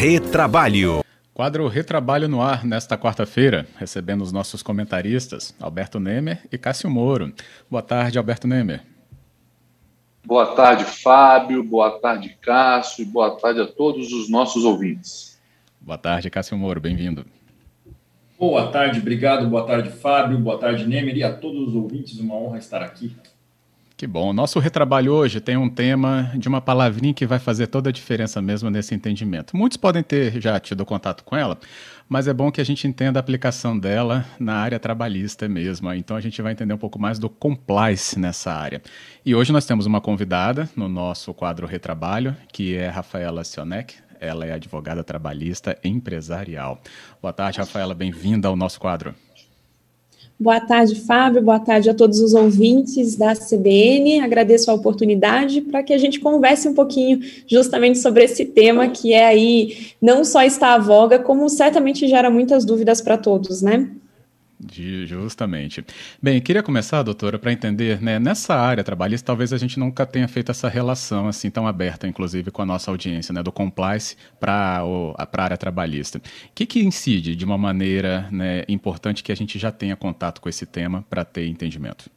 Retrabalho. Quadro Retrabalho no ar nesta quarta-feira, recebendo os nossos comentaristas, Alberto Nemer e Cássio Moro. Boa tarde, Alberto Nemer. Boa tarde, Fábio. Boa tarde, Cássio. E boa tarde a todos os nossos ouvintes. Boa tarde, Cássio Moro. Bem-vindo. Boa tarde, obrigado. Boa tarde, Fábio. Boa tarde, Nemer. E a todos os ouvintes, uma honra estar aqui. Que bom. Nosso retrabalho hoje tem um tema de uma palavrinha que vai fazer toda a diferença mesmo nesse entendimento. Muitos podem ter já tido contato com ela, mas é bom que a gente entenda a aplicação dela na área trabalhista mesmo. Então a gente vai entender um pouco mais do compliance nessa área. E hoje nós temos uma convidada no nosso quadro Retrabalho, que é Rafaela Sionek. Ela é advogada trabalhista empresarial. Boa tarde, Rafaela. Bem-vinda ao nosso quadro. Boa tarde, Fábio. Boa tarde a todos os ouvintes da CBN. Agradeço a oportunidade para que a gente converse um pouquinho justamente sobre esse tema que é aí não só está à voga, como certamente gera muitas dúvidas para todos, né? Justamente. Bem, queria começar, doutora, para entender, né, nessa área trabalhista, talvez a gente nunca tenha feito essa relação assim tão aberta, inclusive com a nossa audiência, né, do compliance para a área trabalhista. O que, que incide de uma maneira né, importante que a gente já tenha contato com esse tema para ter entendimento?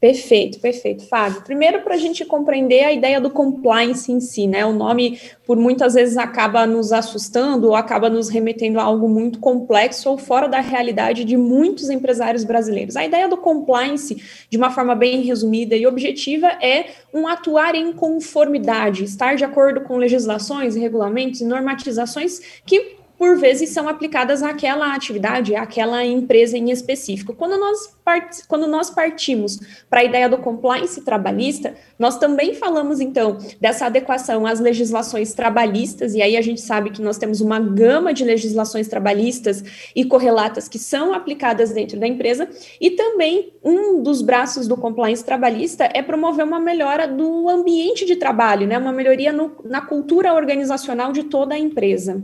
Perfeito, perfeito, Fábio. Primeiro, para a gente compreender a ideia do compliance em si, né? O nome, por muitas vezes, acaba nos assustando ou acaba nos remetendo a algo muito complexo ou fora da realidade de muitos empresários brasileiros. A ideia do compliance, de uma forma bem resumida e objetiva, é um atuar em conformidade, estar de acordo com legislações, regulamentos e normatizações que por vezes são aplicadas àquela atividade, àquela empresa em específico. Quando nós, part... Quando nós partimos para a ideia do compliance trabalhista, nós também falamos, então, dessa adequação às legislações trabalhistas, e aí a gente sabe que nós temos uma gama de legislações trabalhistas e correlatas que são aplicadas dentro da empresa, e também um dos braços do compliance trabalhista é promover uma melhora do ambiente de trabalho, né, uma melhoria no, na cultura organizacional de toda a empresa.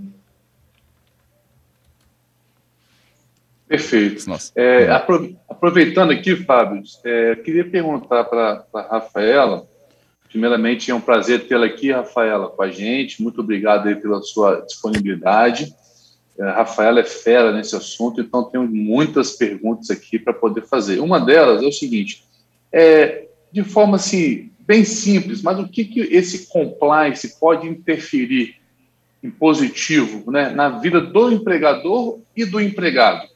Perfeito. É, aproveitando aqui, Fábio, é, queria perguntar para a Rafaela. Primeiramente, é um prazer tê-la aqui, Rafaela, com a gente. Muito obrigado aí pela sua disponibilidade. É, a Rafaela é fera nesse assunto, então tenho muitas perguntas aqui para poder fazer. Uma delas é o seguinte: é, de forma assim, bem simples, mas o que, que esse compliance pode interferir em positivo né, na vida do empregador e do empregado?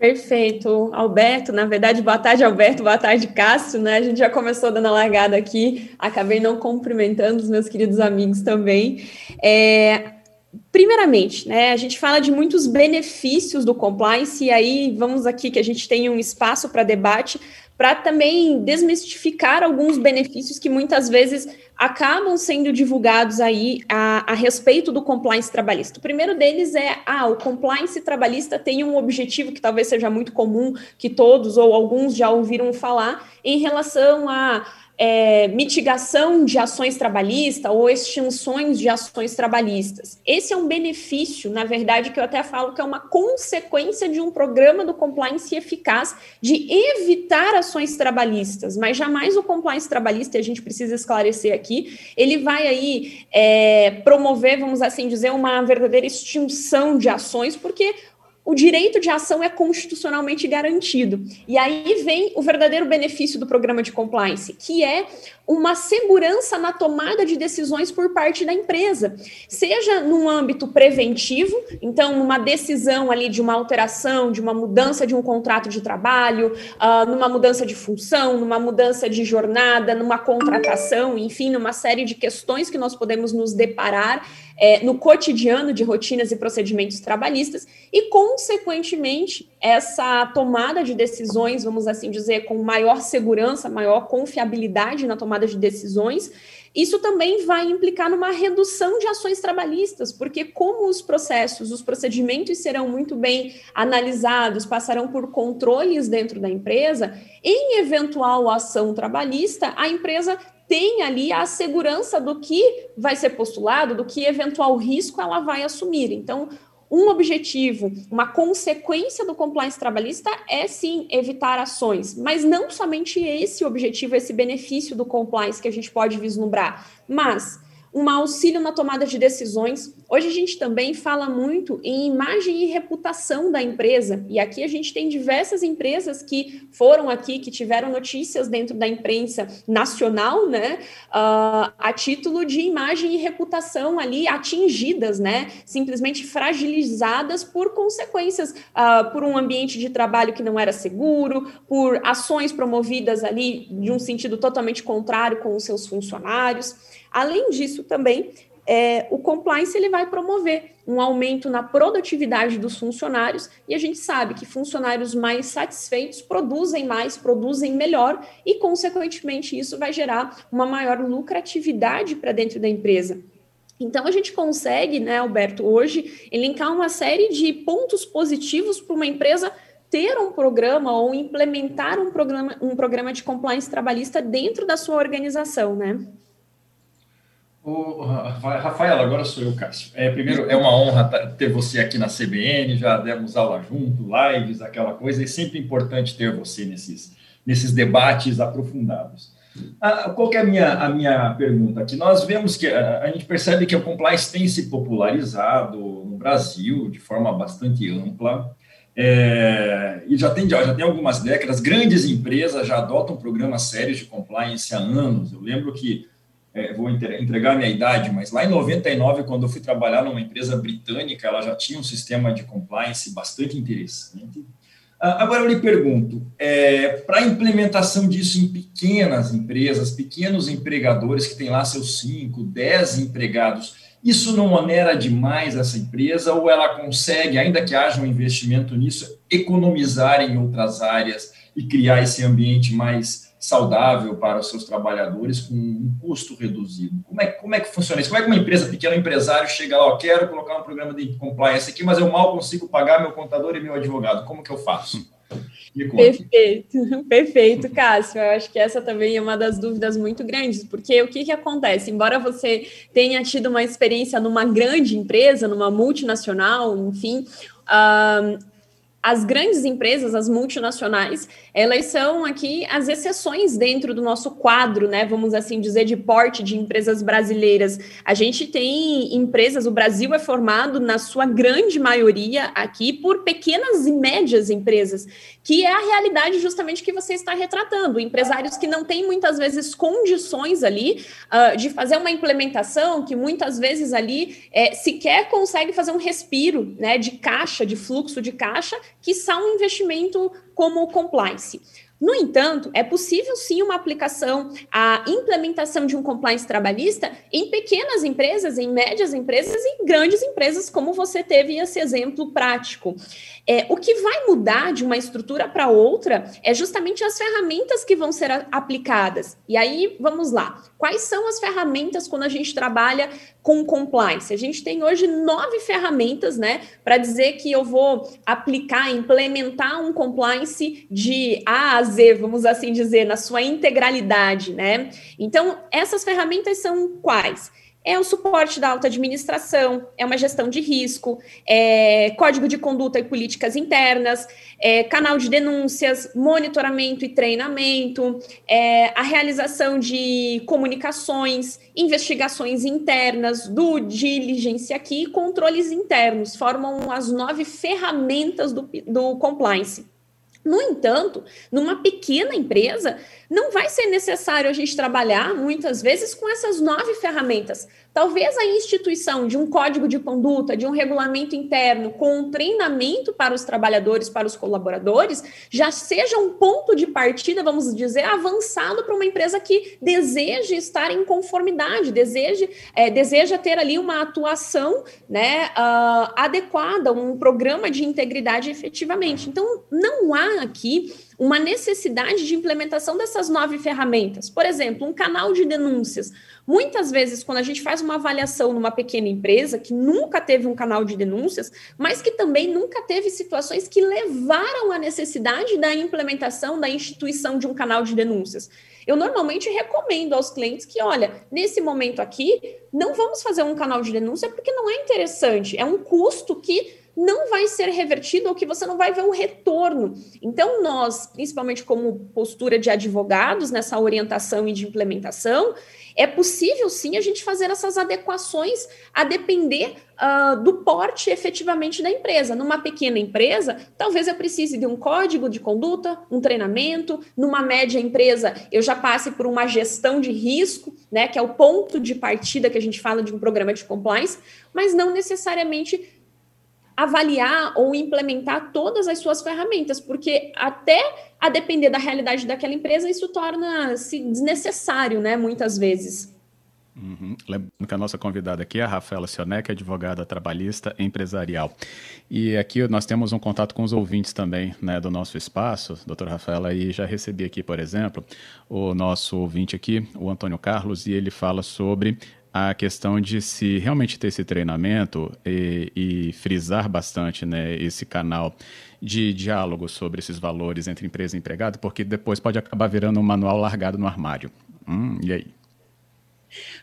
Perfeito, Alberto. Na verdade, boa tarde, Alberto. Boa tarde, Cássio. Né? A gente já começou dando a largada aqui. Acabei não cumprimentando os meus queridos amigos também. É, primeiramente, né, a gente fala de muitos benefícios do compliance, e aí vamos aqui que a gente tem um espaço para debate, para também desmistificar alguns benefícios que muitas vezes acabam sendo divulgados aí a, a, respeito do compliance trabalhista. O primeiro deles é, ah, o compliance trabalhista tem um objetivo que talvez seja muito comum, que todos ou alguns já ouviram falar, em relação a é, mitigação de ações trabalhistas ou extinções de ações trabalhistas. Esse é um benefício, na verdade, que eu até falo que é uma consequência de um programa do compliance eficaz de evitar ações trabalhistas, mas jamais o compliance trabalhista, e a gente precisa esclarecer aqui, ele vai aí é, promover, vamos assim dizer, uma verdadeira extinção de ações, porque o direito de ação é constitucionalmente garantido. E aí vem o verdadeiro benefício do programa de compliance, que é uma segurança na tomada de decisões por parte da empresa, seja num âmbito preventivo, então numa decisão ali de uma alteração, de uma mudança de um contrato de trabalho, uh, numa mudança de função, numa mudança de jornada, numa contratação, enfim, numa série de questões que nós podemos nos deparar é, no cotidiano de rotinas e procedimentos trabalhistas e, consequentemente, essa tomada de decisões, vamos assim dizer, com maior segurança, maior confiabilidade na tomada de decisões, isso também vai implicar numa redução de ações trabalhistas, porque como os processos, os procedimentos serão muito bem analisados, passarão por controles dentro da empresa, em eventual ação trabalhista, a empresa tem ali a segurança do que vai ser postulado, do que eventual risco ela vai assumir. Então, um objetivo, uma consequência do compliance trabalhista é sim evitar ações, mas não somente esse objetivo, esse benefício do compliance que a gente pode vislumbrar, mas um auxílio na tomada de decisões. Hoje a gente também fala muito em imagem e reputação da empresa, e aqui a gente tem diversas empresas que foram aqui, que tiveram notícias dentro da imprensa nacional, né, uh, a título de imagem e reputação ali atingidas, né, simplesmente fragilizadas por consequências, uh, por um ambiente de trabalho que não era seguro, por ações promovidas ali de um sentido totalmente contrário com os seus funcionários. Além disso, também, é, o compliance ele vai promover um aumento na produtividade dos funcionários e a gente sabe que funcionários mais satisfeitos produzem mais, produzem melhor e, consequentemente, isso vai gerar uma maior lucratividade para dentro da empresa. Então, a gente consegue, né, Alberto, hoje, elencar uma série de pontos positivos para uma empresa ter um programa ou implementar um programa, um programa de compliance trabalhista dentro da sua organização, né? O, Rafaela, agora sou eu, Cássio. É, primeiro, é uma honra ter você aqui na CBN, já demos aula junto, lives, aquela coisa, é sempre importante ter você nesses, nesses debates aprofundados. Ah, qual é a minha, a minha pergunta aqui? Nós vemos que a, a gente percebe que o compliance tem se popularizado no Brasil de forma bastante ampla, é, e já tem, já tem algumas décadas, grandes empresas já adotam programas sérios de compliance há anos. Eu lembro que é, vou entregar minha idade, mas lá em 99, quando eu fui trabalhar numa empresa britânica, ela já tinha um sistema de compliance bastante interessante. Ah, agora eu lhe pergunto, é, para a implementação disso em pequenas empresas, pequenos empregadores que têm lá seus 5, 10 empregados, isso não onera demais essa empresa ou ela consegue, ainda que haja um investimento nisso, economizar em outras áreas e criar esse ambiente mais saudável para os seus trabalhadores com um custo reduzido. Como é, como é que funciona isso? Como é que uma empresa pequena, um empresário, chega lá, quero colocar um programa de compliance aqui, mas eu mal consigo pagar meu contador e meu advogado. Como que eu faço? Perfeito, perfeito, Cássio. Eu acho que essa também é uma das dúvidas muito grandes, porque o que, que acontece? Embora você tenha tido uma experiência numa grande empresa, numa multinacional, enfim, uh, as grandes empresas, as multinacionais, elas são aqui as exceções dentro do nosso quadro, né? Vamos assim dizer, de porte de empresas brasileiras. A gente tem empresas, o Brasil é formado, na sua grande maioria, aqui, por pequenas e médias empresas, que é a realidade justamente que você está retratando. Empresários que não têm muitas vezes condições ali uh, de fazer uma implementação, que muitas vezes ali é, sequer consegue fazer um respiro né, de caixa, de fluxo de caixa, que são um investimento como o compliance. No entanto, é possível sim uma aplicação, a implementação de um compliance trabalhista em pequenas empresas, em médias empresas e grandes empresas, como você teve esse exemplo prático. É, o que vai mudar de uma estrutura para outra é justamente as ferramentas que vão ser aplicadas. E aí, vamos lá. Quais são as ferramentas quando a gente trabalha com compliance? A gente tem hoje nove ferramentas, né, para dizer que eu vou aplicar, implementar um compliance de A a Z, vamos assim dizer, na sua integralidade, né? Então, essas ferramentas são quais? é o suporte da alta administração, é uma gestão de risco, é código de conduta e políticas internas, é canal de denúncias, monitoramento e treinamento, é a realização de comunicações, investigações internas, do diligência aqui controles internos, formam as nove ferramentas do, do compliance. No entanto, numa pequena empresa, não vai ser necessário a gente trabalhar muitas vezes com essas nove ferramentas. Talvez a instituição de um código de conduta, de um regulamento interno, com um treinamento para os trabalhadores, para os colaboradores, já seja um ponto de partida, vamos dizer, avançado para uma empresa que deseja estar em conformidade, deseja, é, deseja ter ali uma atuação né, uh, adequada, um programa de integridade efetivamente. Então, não há aqui uma necessidade de implementação dessas nove ferramentas. Por exemplo, um canal de denúncias. Muitas vezes, quando a gente faz uma avaliação numa pequena empresa que nunca teve um canal de denúncias, mas que também nunca teve situações que levaram à necessidade da implementação da instituição de um canal de denúncias. Eu normalmente recomendo aos clientes que, olha, nesse momento aqui, não vamos fazer um canal de denúncia porque não é interessante, é um custo que não vai ser revertido ou que você não vai ver um retorno. Então, nós, principalmente como postura de advogados nessa orientação e de implementação, é possível sim a gente fazer essas adequações a depender uh, do porte efetivamente da empresa. Numa pequena empresa, talvez eu precise de um código de conduta, um treinamento. Numa média empresa, eu já passe por uma gestão de risco, né, que é o ponto de partida que a gente fala de um programa de compliance, mas não necessariamente avaliar ou implementar todas as suas ferramentas, porque até a depender da realidade daquela empresa, isso torna-se desnecessário, né, muitas vezes. Uhum. Lembrando que a nossa convidada aqui é a Rafaela Sionec, advogada trabalhista empresarial. E aqui nós temos um contato com os ouvintes também né, do nosso espaço, doutora Rafaela, e já recebi aqui, por exemplo, o nosso ouvinte aqui, o Antônio Carlos, e ele fala sobre a questão de se realmente ter esse treinamento e, e, frisar bastante né, esse canal de diálogo sobre esses valores entre empresa e empregado, porque depois pode acabar virando um manual largado no armário. Hum, e aí?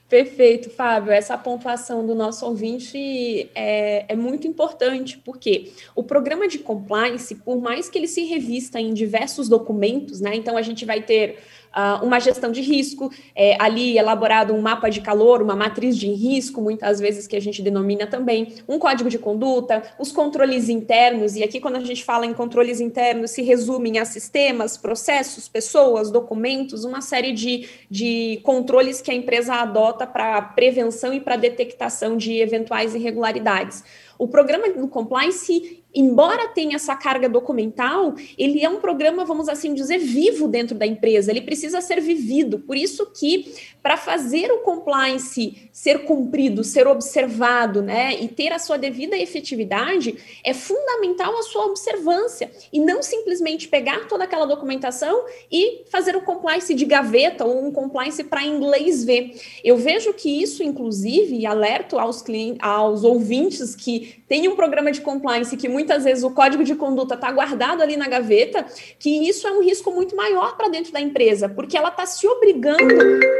Perfeito, Fábio. Essa pontuação do nosso ouvinte é, é, muito importante, porque o programa de compliance, por mais que ele se revista em diversos documentos, né? Então a gente vai ter uh, uma gestão de risco, é, ali elaborado um mapa de calor, uma matriz de risco, muitas vezes que a gente denomina também, um código de conduta, os controles internos, e aqui quando a gente fala em controles internos, se resumem a sistemas, processos, pessoas, documentos, uma série de, de controles que a empresa adota para prevenção e para detectação de eventuais irregularidades. O programa do compliance embora tenha essa carga documental, ele é um programa, vamos assim dizer, vivo dentro da empresa, ele precisa ser vivido. Por isso que, para fazer o compliance ser cumprido, ser observado, né, e ter a sua devida efetividade, é fundamental a sua observância, e não simplesmente pegar toda aquela documentação e fazer o compliance de gaveta ou um compliance para inglês ver. Eu vejo que isso, inclusive, alerto aos, clientes, aos ouvintes que têm um programa de compliance que muitas vezes o código de conduta está guardado ali na gaveta, que isso é um risco muito maior para dentro da empresa, porque ela está se obrigando,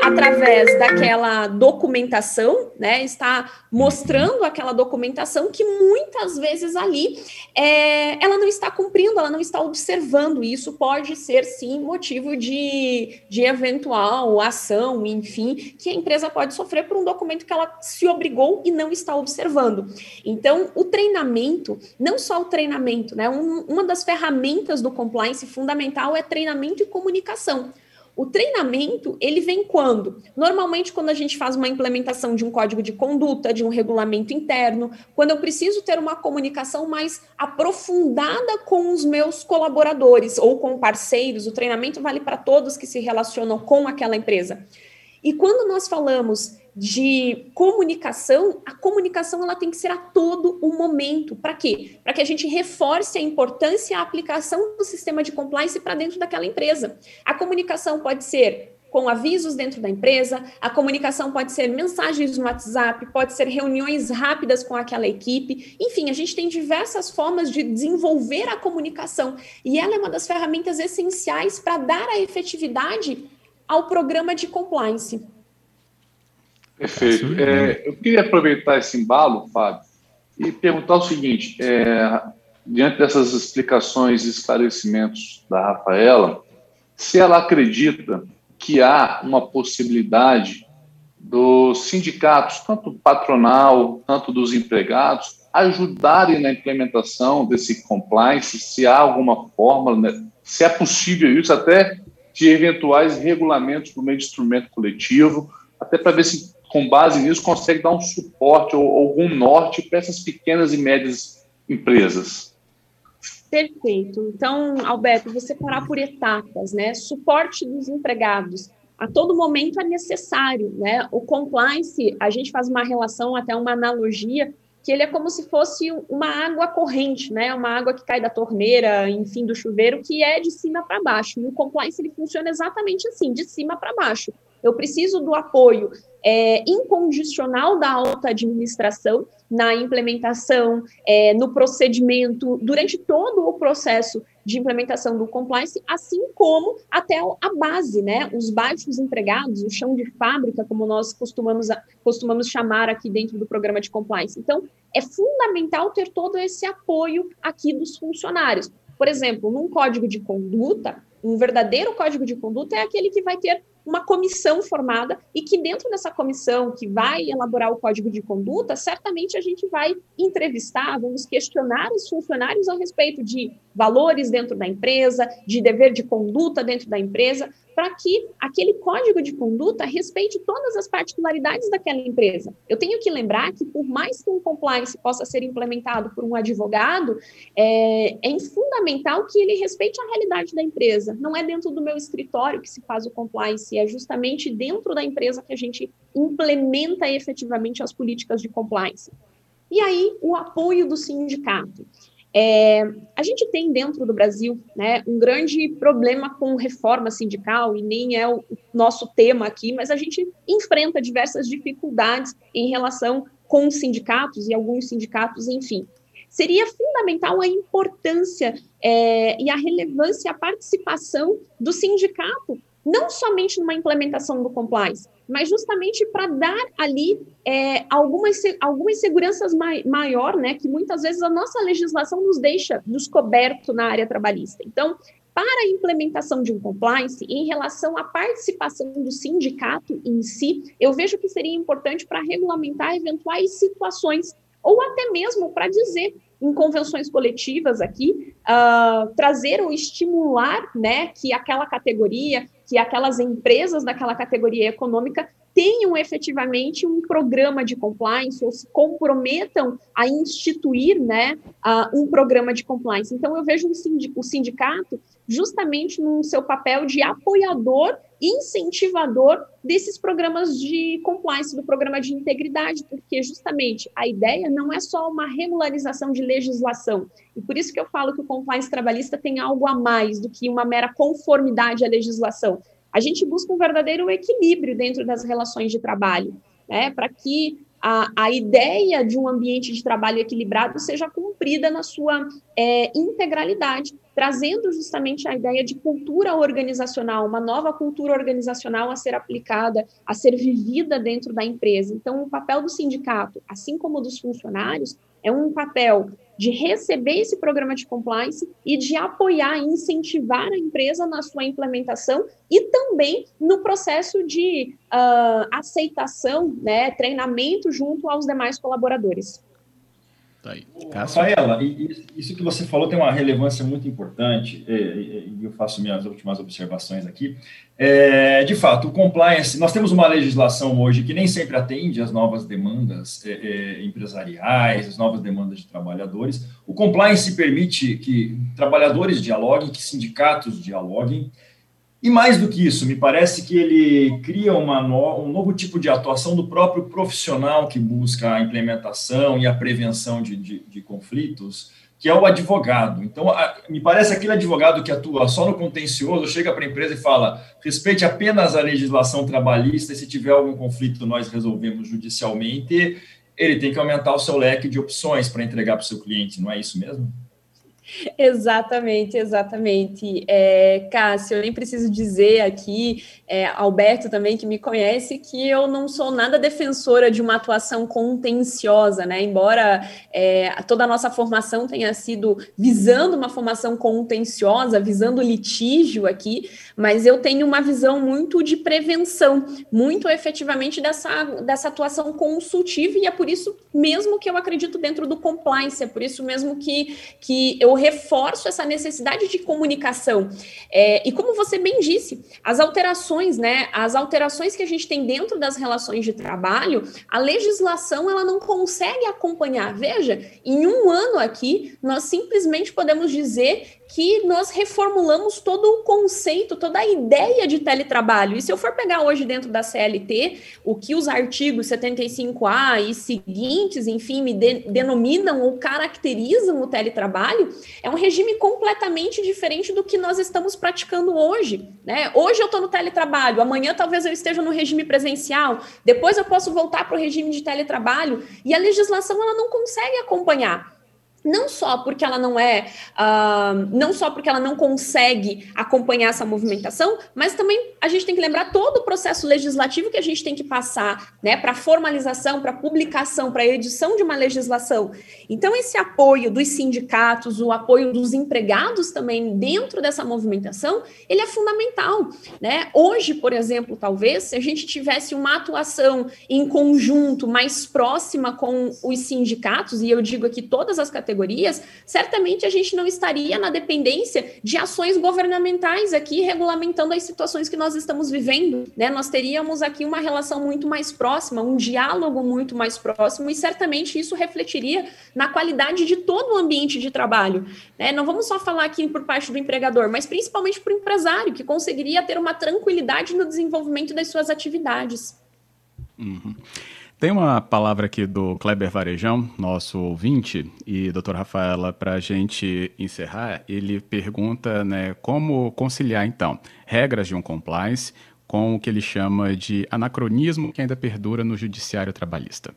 através daquela documentação, né, está mostrando aquela documentação que muitas vezes ali é, ela não está cumprindo, ela não está observando, e isso pode ser sim motivo de, de eventual ação, enfim, que a empresa pode sofrer por um documento que ela se obrigou e não está observando. Então, o treinamento não só o treinamento, né? Um, uma das ferramentas do compliance fundamental é treinamento e comunicação. O treinamento, ele vem quando? Normalmente, quando a gente faz uma implementação de um código de conduta, de um regulamento interno, quando eu preciso ter uma comunicação mais aprofundada com os meus colaboradores ou com parceiros, o treinamento vale para todos que se relacionam com aquela empresa. E quando nós falamos de comunicação, a comunicação ela tem que ser a todo o momento. Para quê? Para que a gente reforce a importância e a aplicação do sistema de compliance para dentro daquela empresa. A comunicação pode ser com avisos dentro da empresa, a comunicação pode ser mensagens no WhatsApp, pode ser reuniões rápidas com aquela equipe. Enfim, a gente tem diversas formas de desenvolver a comunicação e ela é uma das ferramentas essenciais para dar a efetividade ao programa de compliance. Perfeito. É, eu queria aproveitar esse embalo, Fábio, e perguntar o seguinte: é, diante dessas explicações e esclarecimentos da Rafaela, se ela acredita que há uma possibilidade dos sindicatos, tanto patronal, tanto dos empregados, ajudarem na implementação desse compliance, se há alguma forma, né, se é possível isso, até de eventuais regulamentos por meio de instrumento coletivo, até para ver se com base nisso, consegue dar um suporte ou algum norte para essas pequenas e médias empresas. Perfeito. Então, Alberto, você parar por etapas, né? Suporte dos empregados. A todo momento é necessário, né? O compliance, a gente faz uma relação, até uma analogia, que ele é como se fosse uma água corrente, né? Uma água que cai da torneira, enfim, do chuveiro, que é de cima para baixo. E o compliance ele funciona exatamente assim, de cima para baixo. Eu preciso do apoio é, incondicional da alta administração na implementação, é, no procedimento, durante todo o processo de implementação do compliance, assim como até a base, né? Os baixos empregados, o chão de fábrica, como nós costumamos, costumamos chamar aqui dentro do programa de compliance. Então, é fundamental ter todo esse apoio aqui dos funcionários. Por exemplo, num código de conduta, um verdadeiro código de conduta é aquele que vai ter uma comissão formada e que dentro dessa comissão que vai elaborar o código de conduta, certamente a gente vai entrevistar, vamos questionar os funcionários a respeito de valores dentro da empresa, de dever de conduta dentro da empresa, para que aquele código de conduta respeite todas as particularidades daquela empresa. Eu tenho que lembrar que, por mais que um compliance possa ser implementado por um advogado, é, é fundamental que ele respeite a realidade da empresa. Não é dentro do meu escritório que se faz o compliance, é justamente dentro da empresa que a gente implementa efetivamente as políticas de compliance. E aí, o apoio do sindicato. É, a gente tem dentro do Brasil né, um grande problema com reforma sindical, e nem é o nosso tema aqui, mas a gente enfrenta diversas dificuldades em relação com os sindicatos e alguns sindicatos, enfim. Seria fundamental a importância é, e a relevância, a participação do sindicato não somente numa implementação do compliance, mas justamente para dar ali é, algumas, algumas seguranças mai, maior, né, que muitas vezes a nossa legislação nos deixa descoberto na área trabalhista. Então, para a implementação de um compliance, em relação à participação do sindicato em si, eu vejo que seria importante para regulamentar eventuais situações, ou até mesmo para dizer em convenções coletivas aqui, uh, trazer ou estimular né, que aquela categoria, que aquelas empresas daquela categoria econômica tenham efetivamente um programa de compliance ou se comprometam a instituir né, uh, um programa de compliance. Então, eu vejo o sindicato justamente no seu papel de apoiador incentivador desses programas de compliance, do programa de integridade, porque justamente a ideia não é só uma regularização de legislação. E por isso que eu falo que o compliance trabalhista tem algo a mais do que uma mera conformidade à legislação. A gente busca um verdadeiro equilíbrio dentro das relações de trabalho, né, para que a, a ideia de um ambiente de trabalho equilibrado seja cumprida na sua é, integralidade, trazendo justamente a ideia de cultura organizacional, uma nova cultura organizacional a ser aplicada, a ser vivida dentro da empresa. Então, o papel do sindicato, assim como dos funcionários, é um papel de receber esse programa de compliance e de apoiar e incentivar a empresa na sua implementação e também no processo de uh, aceitação, né, treinamento junto aos demais colaboradores. Tá aí. Rafaela, isso que você falou tem uma relevância muito importante, e eu faço minhas últimas observações aqui. É, de fato, o compliance, nós temos uma legislação hoje que nem sempre atende às novas demandas é, é, empresariais, às novas demandas de trabalhadores. O compliance permite que trabalhadores dialoguem, que sindicatos dialoguem, e mais do que isso, me parece que ele cria no, um novo tipo de atuação do próprio profissional que busca a implementação e a prevenção de, de, de conflitos, que é o advogado. Então, a, me parece aquele advogado que atua só no contencioso, chega para a empresa e fala: respeite apenas a legislação trabalhista, e se tiver algum conflito, nós resolvemos judicialmente. Ele tem que aumentar o seu leque de opções para entregar para o seu cliente, não é isso mesmo? Exatamente, exatamente. É, Cássio, eu nem preciso dizer aqui, é, Alberto também, que me conhece, que eu não sou nada defensora de uma atuação contenciosa, né? Embora é, toda a nossa formação tenha sido visando uma formação contenciosa, visando litígio aqui, mas eu tenho uma visão muito de prevenção, muito efetivamente dessa, dessa atuação consultiva, e é por isso mesmo que eu acredito dentro do compliance, é por isso mesmo que, que eu reforço essa necessidade de comunicação. É, e como você bem disse, as alterações, né? As alterações que a gente tem dentro das relações de trabalho, a legislação ela não consegue acompanhar. Veja, em um ano aqui, nós simplesmente podemos dizer que nós reformulamos todo o conceito, toda a ideia de teletrabalho. E se eu for pegar hoje dentro da CLT, o que os artigos 75A e seguintes, enfim, me de, denominam ou caracterizam o teletrabalho, é um regime completamente diferente do que nós estamos praticando hoje. Né? Hoje eu estou no teletrabalho, amanhã talvez eu esteja no regime presencial, depois eu posso voltar para o regime de teletrabalho, e a legislação ela não consegue acompanhar. Não só porque ela não é, uh, não só porque ela não consegue acompanhar essa movimentação, mas também a gente tem que lembrar todo o processo legislativo que a gente tem que passar, né, para formalização, para publicação, para edição de uma legislação. Então esse apoio dos sindicatos, o apoio dos empregados também dentro dessa movimentação, ele é fundamental, né? Hoje, por exemplo, talvez se a gente tivesse uma atuação em conjunto mais próxima com os sindicatos, e eu digo aqui todas as categorias categorias, certamente a gente não estaria na dependência de ações governamentais aqui regulamentando as situações que nós estamos vivendo, né? Nós teríamos aqui uma relação muito mais próxima, um diálogo muito mais próximo, e certamente isso refletiria na qualidade de todo o ambiente de trabalho. Né? Não vamos só falar aqui por parte do empregador, mas principalmente para o empresário, que conseguiria ter uma tranquilidade no desenvolvimento das suas atividades. Uhum. Tem uma palavra aqui do Kleber Varejão, nosso ouvinte, e doutor Rafaela, para a gente encerrar, ele pergunta né, como conciliar, então, regras de um compliance com o que ele chama de anacronismo que ainda perdura no judiciário trabalhista.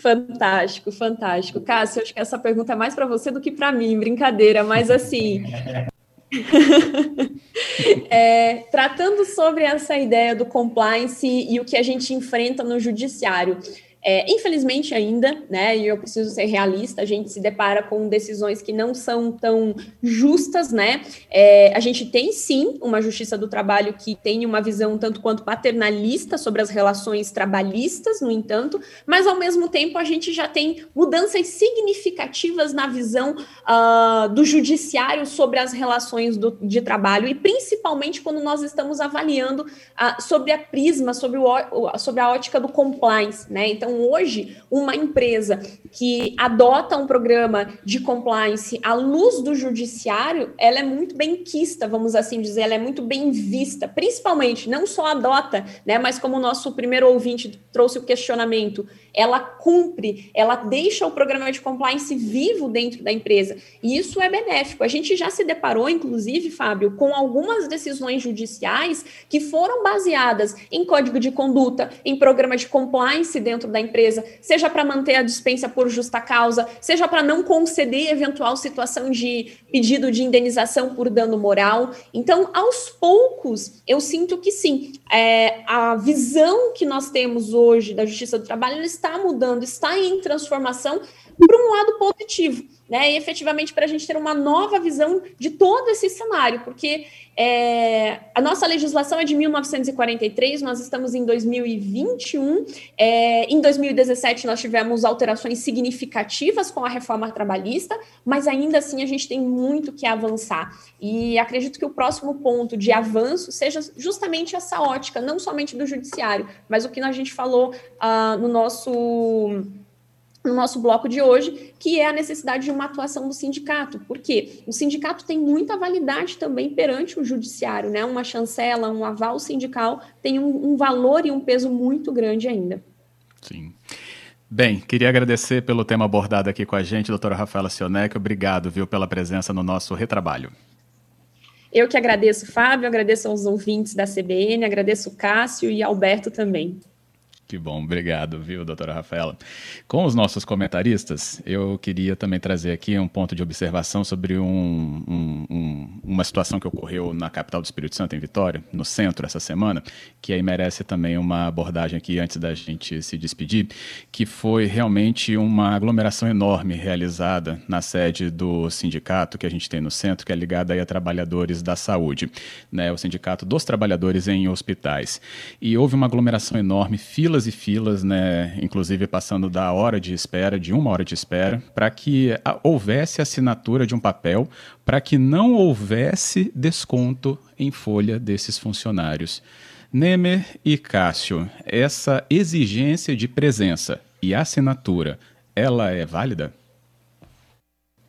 Fantástico, fantástico. Cássio, acho que essa pergunta é mais para você do que para mim, brincadeira, mas assim, é, tratando sobre essa ideia do compliance e o que a gente enfrenta no judiciário. É, infelizmente ainda, né, e eu preciso ser realista, a gente se depara com decisões que não são tão justas, né, é, a gente tem sim uma justiça do trabalho que tem uma visão tanto quanto paternalista sobre as relações trabalhistas, no entanto, mas ao mesmo tempo a gente já tem mudanças significativas na visão uh, do judiciário sobre as relações do, de trabalho, e principalmente quando nós estamos avaliando uh, sobre a prisma, sobre, o, sobre a ótica do compliance, né, então então, hoje, uma empresa que adota um programa de compliance à luz do judiciário, ela é muito bem quista, vamos assim dizer, ela é muito bem vista, principalmente, não só adota, né, mas como o nosso primeiro ouvinte trouxe o questionamento, ela cumpre, ela deixa o programa de compliance vivo dentro da empresa. E isso é benéfico. A gente já se deparou, inclusive, Fábio, com algumas decisões judiciais que foram baseadas em código de conduta, em programa de compliance dentro da empresa, seja para manter a dispensa por justa causa, seja para não conceder eventual situação de pedido de indenização por dano moral. Então, aos poucos, eu sinto que sim, é, a visão que nós temos hoje da Justiça do Trabalho está mudando, está em transformação para um lado positivo, né? E efetivamente para a gente ter uma nova visão de todo esse cenário, porque é, a nossa legislação é de 1943, nós estamos em 2021. É, em 2017, nós tivemos alterações significativas com a reforma trabalhista, mas ainda assim a gente tem muito que avançar. E acredito que o próximo ponto de avanço seja justamente essa ótica, não somente do judiciário, mas o que a gente falou uh, no nosso no nosso bloco de hoje, que é a necessidade de uma atuação do sindicato. Por quê? O sindicato tem muita validade também perante o judiciário, né? Uma chancela, um aval sindical tem um, um valor e um peso muito grande ainda. Sim. Bem, queria agradecer pelo tema abordado aqui com a gente, doutora Rafaela Sionec. Obrigado, viu, pela presença no nosso retrabalho. Eu que agradeço, Fábio, agradeço aos ouvintes da CBN, agradeço o Cássio e Alberto também. Que bom, obrigado, viu, doutora Rafaela. Com os nossos comentaristas, eu queria também trazer aqui um ponto de observação sobre um, um, um, uma situação que ocorreu na capital do Espírito Santo, em Vitória, no centro, essa semana, que aí merece também uma abordagem aqui antes da gente se despedir, que foi realmente uma aglomeração enorme realizada na sede do sindicato que a gente tem no centro, que é ligado aí a trabalhadores da saúde, né, o Sindicato dos Trabalhadores em Hospitais. E houve uma aglomeração enorme, fila filas e filas, né, inclusive passando da hora de espera, de uma hora de espera, para que houvesse assinatura de um papel, para que não houvesse desconto em folha desses funcionários. Nemer e Cássio, essa exigência de presença e assinatura, ela é válida?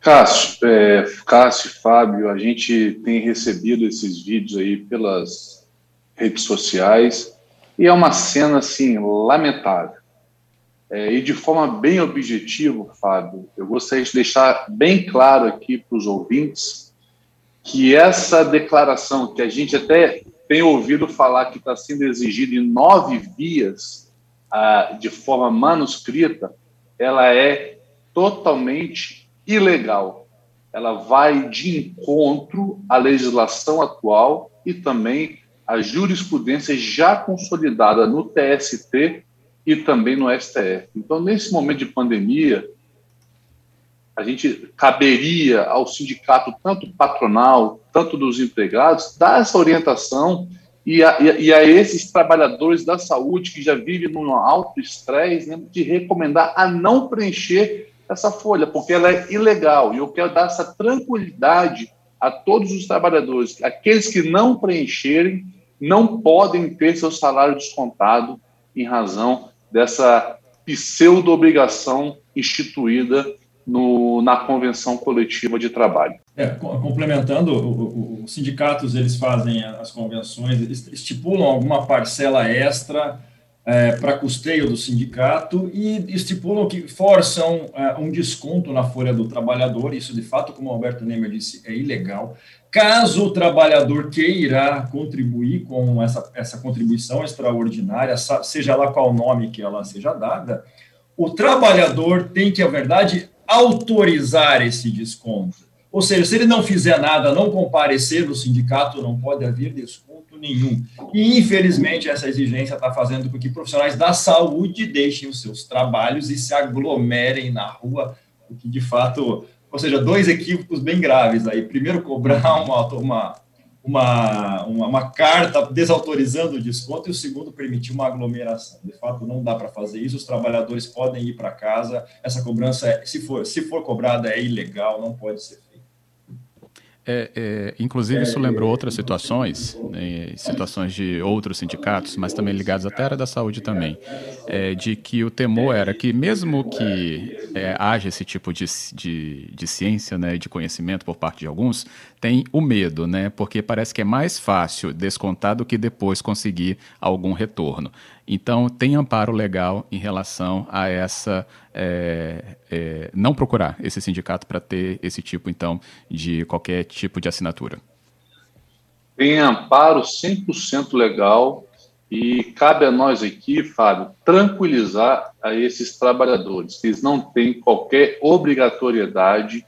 Cássio, é, Cássio, Fábio, a gente tem recebido esses vídeos aí pelas redes sociais e é uma cena, assim, lamentável. É, e de forma bem objetiva, Fábio, eu gostaria de deixar bem claro aqui para os ouvintes que essa declaração, que a gente até tem ouvido falar que está sendo exigida em nove vias ah, de forma manuscrita, ela é totalmente ilegal. Ela vai de encontro à legislação atual e também à jurisprudência já consolidada no TST e também no STF. Então, nesse momento de pandemia, a gente caberia ao sindicato, tanto patronal, tanto dos empregados, dar essa orientação e a, e a, esses trabalhadores da saúde que já vivem num alto estresse, né, de recomendar a não preencher essa folha, porque ela é ilegal. E eu quero dar essa tranquilidade a todos os trabalhadores. Aqueles que não preencherem não podem ter seu salário descontado em razão dessa pseudo-obrigação instituída no, na convenção coletiva de trabalho. É, complementando, os sindicatos eles fazem as convenções, estipulam alguma parcela extra é, para custeio do sindicato e estipulam que forçam é, um desconto na folha do trabalhador. Isso, de fato, como o Alberto Nemer disse, é ilegal. Caso o trabalhador queira contribuir com essa, essa contribuição extraordinária, seja lá qual nome que ela seja dada, o trabalhador tem que, a verdade, autorizar esse desconto. Ou seja, se ele não fizer nada, não comparecer no sindicato, não pode haver desconto nenhum. E, infelizmente, essa exigência está fazendo com que profissionais da saúde deixem os seus trabalhos e se aglomerem na rua, o que, de fato, ou seja, dois equívocos bem graves aí. Primeiro, cobrar uma, uma uma, uma, uma, carta desautorizando o desconto e o segundo permitir uma aglomeração. De fato, não dá para fazer isso, os trabalhadores podem ir para casa, essa cobrança, é, se for, se for cobrada, é ilegal, não pode ser é, é, inclusive, isso lembrou outras situações, né, situações de outros sindicatos, mas também ligados até à área da saúde também, é, de que o temor era que, mesmo que é, haja esse tipo de, de, de ciência, né, de conhecimento por parte de alguns, tem o medo, né, porque parece que é mais fácil descontar do que depois conseguir algum retorno. Então, tem amparo legal em relação a essa. É, é, não procurar esse sindicato para ter esse tipo, então, de qualquer tipo de assinatura. Tem amparo 100% legal e cabe a nós aqui, Fábio, tranquilizar a esses trabalhadores eles não têm qualquer obrigatoriedade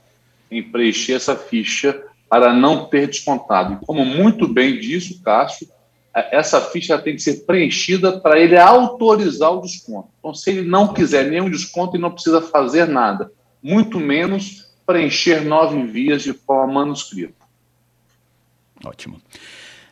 em preencher essa ficha para não ter descontado. E como muito bem disse o Cássio, essa ficha tem que ser preenchida para ele autorizar o desconto. Então, se ele não quiser nenhum desconto, ele não precisa fazer nada, muito menos preencher nove vias de forma manuscrita. Ótimo.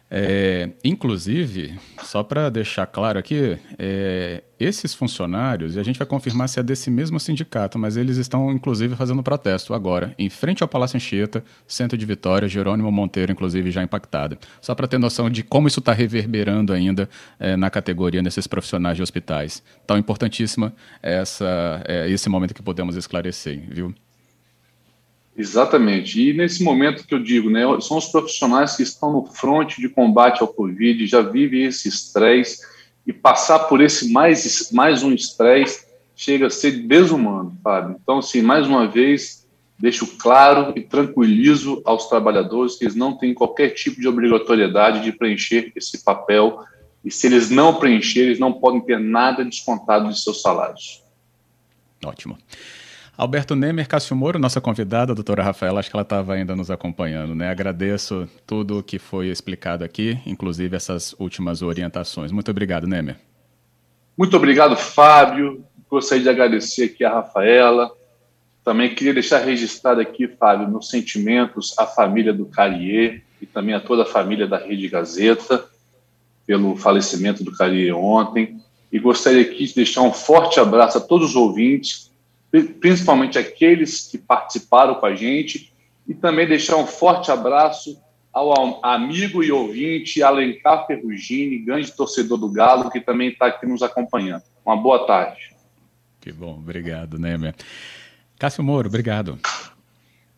É, inclusive, só para deixar claro aqui, é, esses funcionários, e a gente vai confirmar se é desse mesmo sindicato, mas eles estão inclusive fazendo protesto agora, em frente ao Palácio Anchieta, centro de Vitória, Jerônimo Monteiro, inclusive, já impactada. Só para ter noção de como isso está reverberando ainda é, na categoria nesses profissionais de hospitais. Tão importantíssima essa, é, esse momento que podemos esclarecer, viu? Exatamente. E nesse momento que eu digo, né, são os profissionais que estão no fronte de combate ao Covid, já vivem esse estresse, e passar por esse mais, mais um estresse chega a ser desumano, Fábio. Então, assim, mais uma vez, deixo claro e tranquilizo aos trabalhadores que eles não têm qualquer tipo de obrigatoriedade de preencher esse papel, e se eles não preencherem, eles não podem ter nada descontado de seus salários. Ótimo. Alberto Nemer, Cássio Moro, nossa convidada, a doutora Rafaela, acho que ela estava ainda nos acompanhando, né? Agradeço tudo o que foi explicado aqui, inclusive essas últimas orientações. Muito obrigado, Nemer. Muito obrigado, Fábio. Gostaria de agradecer aqui a Rafaela. Também queria deixar registrado aqui, Fábio, meus sentimentos à família do Carier e também a toda a família da Rede Gazeta pelo falecimento do Carier ontem. E gostaria aqui de deixar um forte abraço a todos os ouvintes principalmente aqueles que participaram com a gente, e também deixar um forte abraço ao amigo e ouvinte Alencar Ferrugini, grande torcedor do Galo, que também está aqui nos acompanhando. Uma boa tarde. Que bom, obrigado, Nemer. Cássio Moro, obrigado.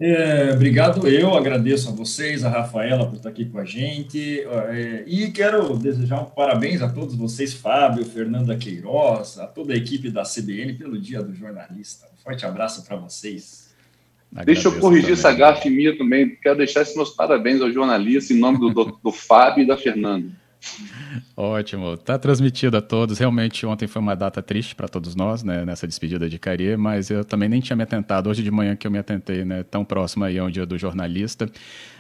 É, obrigado, eu agradeço a vocês, a Rafaela, por estar aqui com a gente. É, e quero desejar um parabéns a todos vocês, Fábio, Fernanda Queiroz, a toda a equipe da CBN pelo Dia do Jornalista. Um forte abraço para vocês. Agradeço Deixa eu corrigir também. essa gafe minha também. Quero deixar esses meus parabéns ao jornalista em nome do, do, do Fábio e da Fernanda. Ótimo, está transmitido a todos. Realmente ontem foi uma data triste para todos nós, né, nessa despedida de Caria, mas eu também nem tinha me atentado hoje de manhã que eu me atentei, né, tão próximo aí ao dia do jornalista,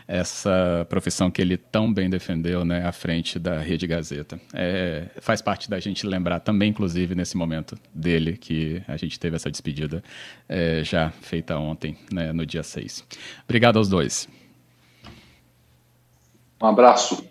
essa profissão que ele tão bem defendeu, né, à frente da Rede Gazeta. É, faz parte da gente lembrar também, inclusive nesse momento dele que a gente teve essa despedida é, já feita ontem, né, no dia 6. Obrigado aos dois. Um abraço.